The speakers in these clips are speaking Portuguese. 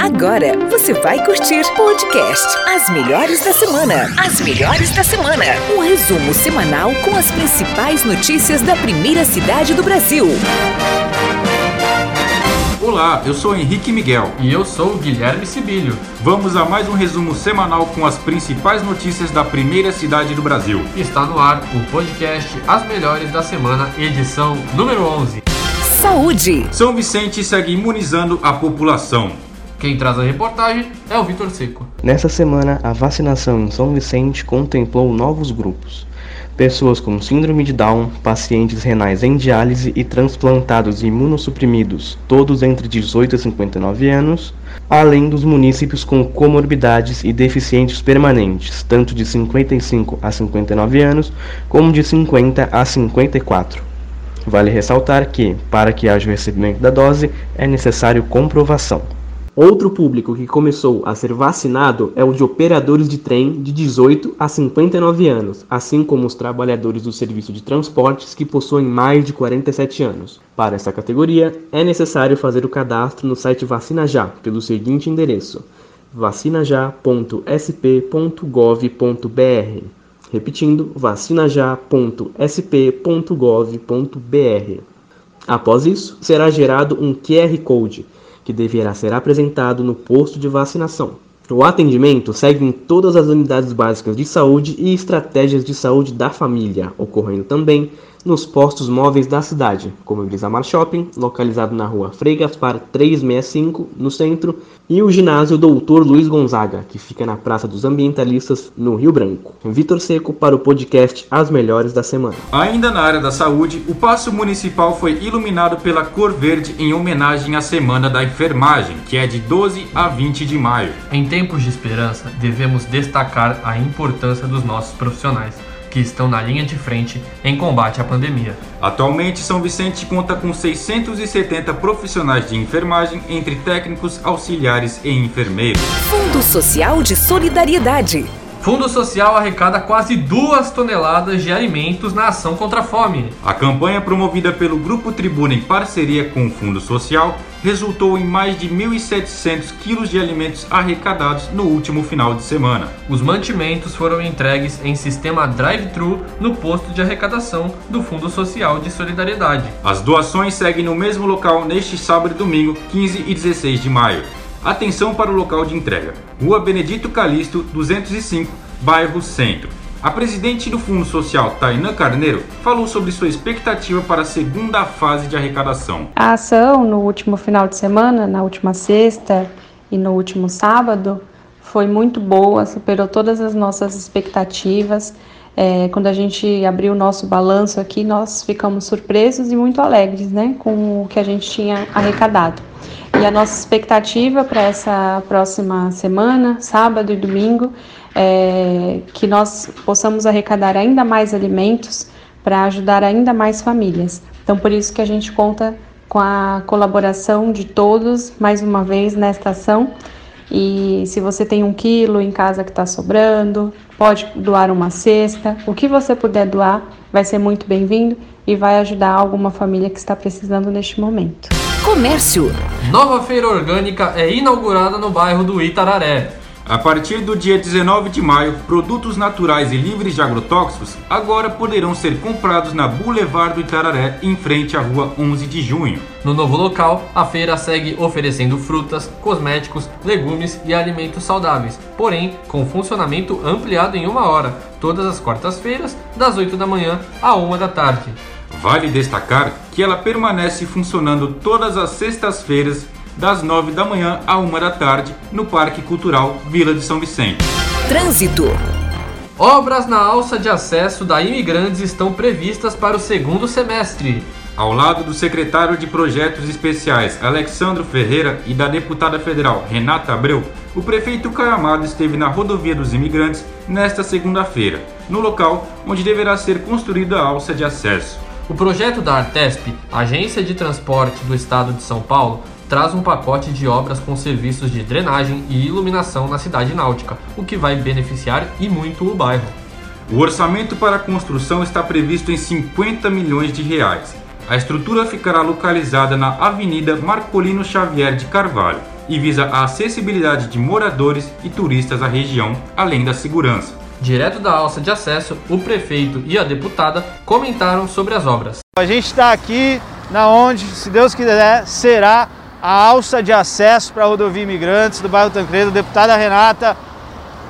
Agora você vai curtir podcast As Melhores da Semana. As Melhores da Semana. Um resumo semanal com as principais notícias da primeira cidade do Brasil. Olá, eu sou Henrique Miguel. E eu sou o Guilherme Sibilho. Vamos a mais um resumo semanal com as principais notícias da primeira cidade do Brasil. Está no ar o podcast As Melhores da Semana, edição número 11. Saúde. São Vicente segue imunizando a população. Quem traz a reportagem é o Vitor Seco. Nessa semana, a vacinação em São Vicente contemplou novos grupos. Pessoas com síndrome de Down, pacientes renais em diálise e transplantados imunossuprimidos, todos entre 18 e 59 anos, além dos munícipes com comorbidades e deficientes permanentes, tanto de 55 a 59 anos, como de 50 a 54. Vale ressaltar que, para que haja o recebimento da dose, é necessário comprovação. Outro público que começou a ser vacinado é o de operadores de trem de 18 a 59 anos, assim como os trabalhadores do serviço de transportes que possuem mais de 47 anos. Para essa categoria, é necessário fazer o cadastro no site Vacina Já, pelo seguinte endereço: vacinajá.sp.gov.br. Repetindo, vacinajá.sp.gov.br. Após isso, será gerado um QR Code que deverá ser apresentado no posto de vacinação. O atendimento segue em todas as unidades básicas de saúde e estratégias de saúde da família, ocorrendo também nos postos móveis da cidade, como o Brisamar Shopping, localizado na rua Frei Gaspar 365, no centro, e o ginásio Doutor Luiz Gonzaga, que fica na Praça dos Ambientalistas, no Rio Branco. Vitor Seco para o podcast As Melhores da Semana. Ainda na área da saúde, o Paço Municipal foi iluminado pela cor verde em homenagem à Semana da Enfermagem, que é de 12 a 20 de maio. Em tempos de esperança, devemos destacar a importância dos nossos profissionais que estão na linha de frente em combate à pandemia. Atualmente, São Vicente conta com 670 profissionais de enfermagem, entre técnicos, auxiliares e enfermeiros. Fundo Social de Solidariedade. Fundo Social arrecada quase duas toneladas de alimentos na ação contra a fome. A campanha promovida pelo Grupo Tribuna em parceria com o Fundo Social resultou em mais de 1.700 quilos de alimentos arrecadados no último final de semana. Os mantimentos foram entregues em sistema drive-thru no posto de arrecadação do Fundo Social de Solidariedade. As doações seguem no mesmo local neste sábado e domingo, 15 e 16 de maio. Atenção para o local de entrega: Rua Benedito Calixto, 205, bairro Centro. A presidente do Fundo Social, Tainã Carneiro, falou sobre sua expectativa para a segunda fase de arrecadação. A ação no último final de semana, na última sexta e no último sábado, foi muito boa, superou todas as nossas expectativas. É, quando a gente abriu o nosso balanço aqui, nós ficamos surpresos e muito alegres né, com o que a gente tinha arrecadado. E a nossa expectativa para essa próxima semana, sábado e domingo, é que nós possamos arrecadar ainda mais alimentos para ajudar ainda mais famílias. Então, por isso que a gente conta com a colaboração de todos, mais uma vez, nesta ação. E se você tem um quilo em casa que está sobrando, pode doar uma cesta. O que você puder doar vai ser muito bem-vindo e vai ajudar alguma família que está precisando neste momento. Comércio. Nova feira orgânica é inaugurada no bairro do Itararé. A partir do dia 19 de maio, produtos naturais e livres de agrotóxicos agora poderão ser comprados na Boulevard do Itararé, em frente à rua 11 de junho. No novo local, a feira segue oferecendo frutas, cosméticos, legumes e alimentos saudáveis, porém com funcionamento ampliado em uma hora, todas as quartas-feiras, das 8 da manhã à 1 da tarde. Vale destacar que ela permanece funcionando todas as sextas-feiras, das 9 da manhã à 1 da tarde, no Parque Cultural Vila de São Vicente. Trânsito. Obras na alça de acesso da Imigrantes estão previstas para o segundo semestre. Ao lado do secretário de Projetos Especiais Alexandro Ferreira e da deputada federal Renata Abreu, o prefeito Caio Amado esteve na rodovia dos imigrantes nesta segunda-feira, no local onde deverá ser construída a alça de acesso. O projeto da Artesp, Agência de Transporte do Estado de São Paulo, traz um pacote de obras com serviços de drenagem e iluminação na cidade náutica, o que vai beneficiar e muito o bairro. O orçamento para a construção está previsto em 50 milhões de reais. A estrutura ficará localizada na Avenida Marcolino Xavier de Carvalho, e visa a acessibilidade de moradores e turistas à região, além da segurança. Direto da alça de acesso, o prefeito e a deputada comentaram sobre as obras. A gente está aqui na onde, se Deus quiser, será a alça de acesso para a rodovia Imigrantes do bairro Tancredo. Deputada Renata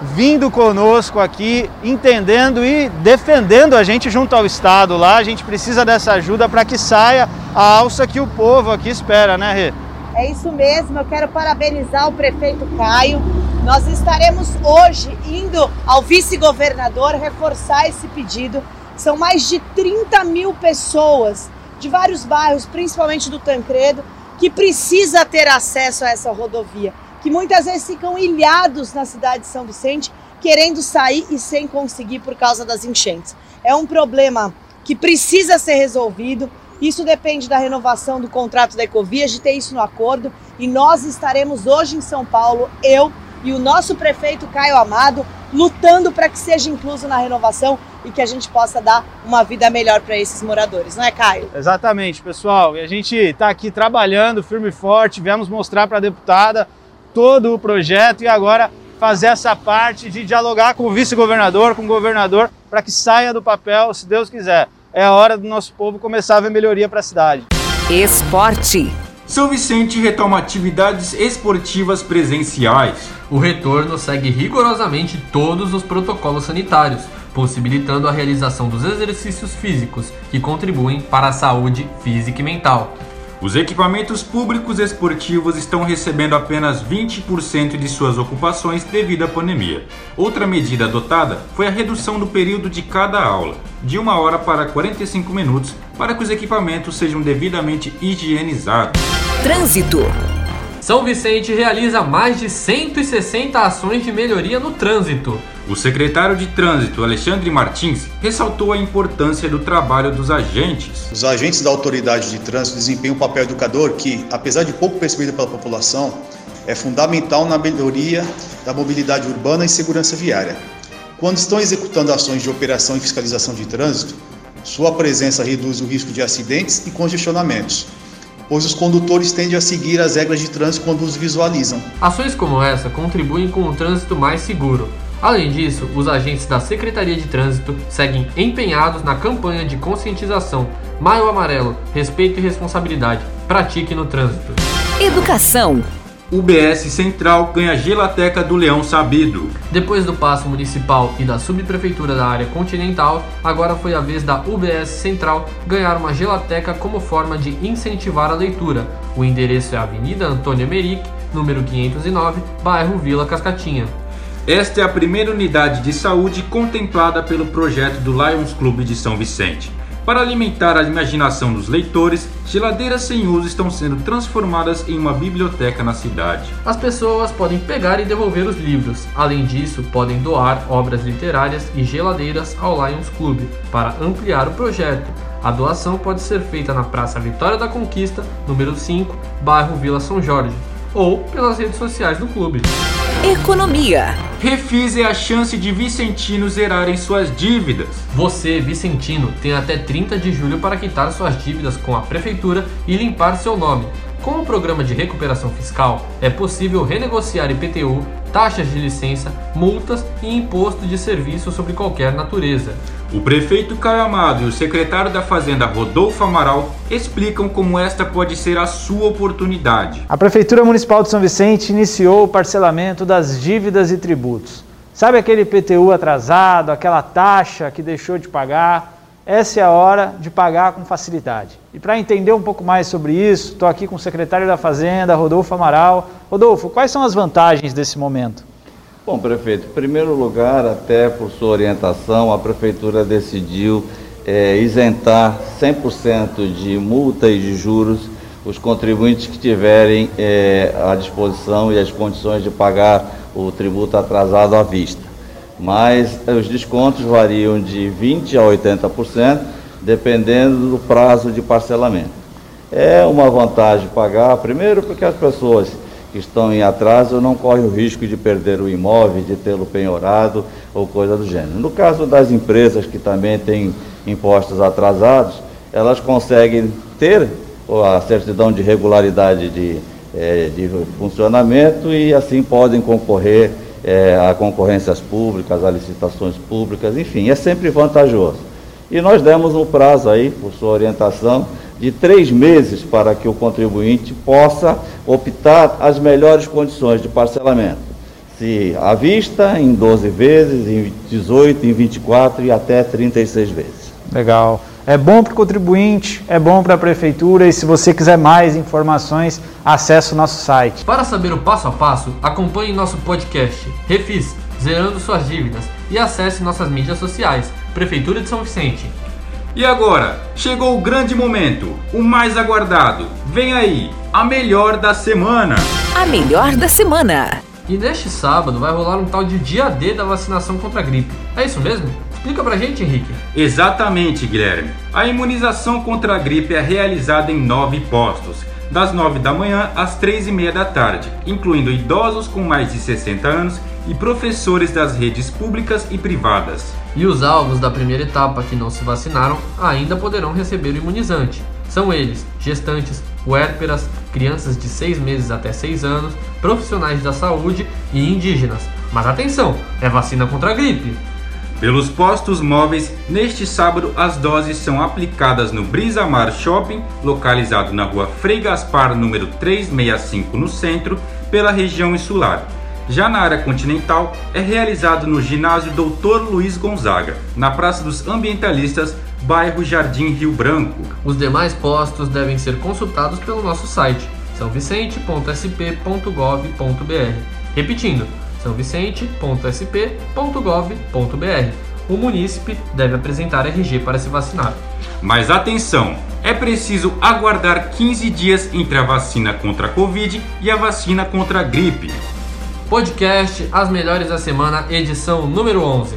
vindo conosco aqui, entendendo e defendendo a gente junto ao Estado lá. A gente precisa dessa ajuda para que saia a alça que o povo aqui espera, né, Rê? É isso mesmo, eu quero parabenizar o prefeito Caio. Nós estaremos hoje indo ao vice-governador reforçar esse pedido. São mais de 30 mil pessoas de vários bairros, principalmente do Tancredo, que precisa ter acesso a essa rodovia que muitas vezes ficam ilhados na cidade de São Vicente, querendo sair e sem conseguir por causa das enchentes. É um problema que precisa ser resolvido. Isso depende da renovação do contrato da Ecovia, de ter isso no acordo. E nós estaremos hoje em São Paulo, eu e o nosso prefeito Caio Amado, lutando para que seja incluso na renovação e que a gente possa dar uma vida melhor para esses moradores, não é, Caio? Exatamente, pessoal. E a gente está aqui trabalhando firme e forte, viemos mostrar para a deputada todo o projeto e agora fazer essa parte de dialogar com o vice-governador, com o governador, para que saia do papel, se Deus quiser. É a hora do nosso povo começar a ver melhoria para a cidade. Esporte. São Vicente retoma atividades esportivas presenciais. O retorno segue rigorosamente todos os protocolos sanitários, possibilitando a realização dos exercícios físicos que contribuem para a saúde física e mental. Os equipamentos públicos esportivos estão recebendo apenas 20% de suas ocupações devido à pandemia. Outra medida adotada foi a redução do período de cada aula, de uma hora para 45 minutos, para que os equipamentos sejam devidamente higienizados. Trânsito. São Vicente realiza mais de 160 ações de melhoria no trânsito. O secretário de Trânsito, Alexandre Martins, ressaltou a importância do trabalho dos agentes. Os agentes da autoridade de trânsito desempenham um papel educador que, apesar de pouco percebido pela população, é fundamental na melhoria da mobilidade urbana e segurança viária. Quando estão executando ações de operação e fiscalização de trânsito, sua presença reduz o risco de acidentes e congestionamentos, pois os condutores tendem a seguir as regras de trânsito quando os visualizam. Ações como essa contribuem com o trânsito mais seguro, Além disso, os agentes da Secretaria de Trânsito seguem empenhados na campanha de conscientização Maio Amarelo, Respeito e Responsabilidade. Pratique no trânsito. Educação. UBS Central ganha gelateca do Leão Sabido. Depois do passo municipal e da subprefeitura da área continental, agora foi a vez da UBS Central ganhar uma gelateca como forma de incentivar a leitura. O endereço é Avenida Antônia Meric, número 509, bairro Vila Cascatinha. Esta é a primeira unidade de saúde contemplada pelo projeto do Lions Clube de São Vicente. Para alimentar a imaginação dos leitores, geladeiras sem uso estão sendo transformadas em uma biblioteca na cidade. As pessoas podem pegar e devolver os livros. Além disso, podem doar obras literárias e geladeiras ao Lions Clube para ampliar o projeto. A doação pode ser feita na Praça Vitória da Conquista, número 5, bairro Vila São Jorge, ou pelas redes sociais do clube. Economia. Refis é a chance de vicentinos zerarem suas dívidas. Você, vicentino, tem até 30 de julho para quitar suas dívidas com a prefeitura e limpar seu nome. Com o programa de recuperação fiscal, é possível renegociar IPTU, taxas de licença, multas e imposto de serviço sobre qualquer natureza. O prefeito Caio Amado e o secretário da Fazenda Rodolfo Amaral explicam como esta pode ser a sua oportunidade. A Prefeitura Municipal de São Vicente iniciou o parcelamento das dívidas e tributos. Sabe aquele IPTU atrasado, aquela taxa que deixou de pagar? Essa é a hora de pagar com facilidade. E para entender um pouco mais sobre isso, estou aqui com o secretário da Fazenda, Rodolfo Amaral. Rodolfo, quais são as vantagens desse momento? Bom, prefeito, em primeiro lugar, até por sua orientação, a prefeitura decidiu é, isentar 100% de multa e de juros os contribuintes que tiverem é, a disposição e as condições de pagar o tributo atrasado à vista. Mas os descontos variam de 20% a 80%, dependendo do prazo de parcelamento. É uma vantagem pagar, primeiro porque as pessoas que estão em atraso não correm o risco de perder o imóvel, de tê-lo penhorado ou coisa do gênero. No caso das empresas que também têm impostos atrasados, elas conseguem ter a certidão de regularidade de é, de funcionamento e assim podem concorrer é, a concorrências públicas, a licitações públicas, enfim, é sempre vantajoso. E nós demos um prazo aí, por sua orientação, de três meses para que o contribuinte possa optar as melhores condições de parcelamento. Se à vista, em 12 vezes, em 18, em 24 e até 36 vezes. Legal. É bom para o contribuinte, é bom para a prefeitura e se você quiser mais informações, acesse o nosso site. Para saber o passo a passo, acompanhe nosso podcast Refis, Zerando Suas Dívidas e acesse nossas mídias sociais, Prefeitura de São Vicente. E agora, chegou o grande momento, o mais aguardado. Vem aí, a melhor da semana. A melhor da semana. E neste sábado vai rolar um tal de dia D da vacinação contra a gripe. É isso mesmo? Explica pra gente, Henrique. Exatamente, Guilherme. A imunização contra a gripe é realizada em nove postos, das nove da manhã às três e meia da tarde, incluindo idosos com mais de 60 anos e professores das redes públicas e privadas. E os alvos da primeira etapa que não se vacinaram ainda poderão receber o imunizante. São eles: gestantes, puérperas, crianças de 6 meses até 6 anos, profissionais da saúde e indígenas. Mas atenção, é vacina contra a gripe. Pelos postos móveis, neste sábado as doses são aplicadas no Brisa Mar Shopping, localizado na rua Frei Gaspar, número 365, no centro, pela região insular. Já na área continental, é realizado no ginásio Dr. Luiz Gonzaga, na Praça dos Ambientalistas, bairro Jardim Rio Branco. Os demais postos devem ser consultados pelo nosso site sãovicente.sp.gov.br. Repetindo, sãovicente.sp.gov.br. O munícipe deve apresentar RG para se vacinar. Mas atenção, é preciso aguardar 15 dias entre a vacina contra a Covid e a vacina contra a gripe. Podcast As Melhores da Semana, edição número 11.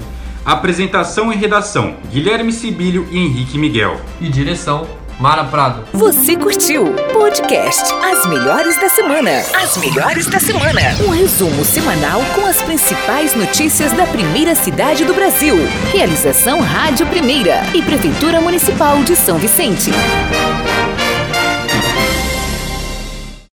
Apresentação e redação: Guilherme Sibílio e Henrique Miguel. E direção: Mara Prado. Você curtiu? Podcast As Melhores da Semana. As Melhores da Semana. Um resumo semanal com as principais notícias da primeira cidade do Brasil. Realização Rádio Primeira e Prefeitura Municipal de São Vicente.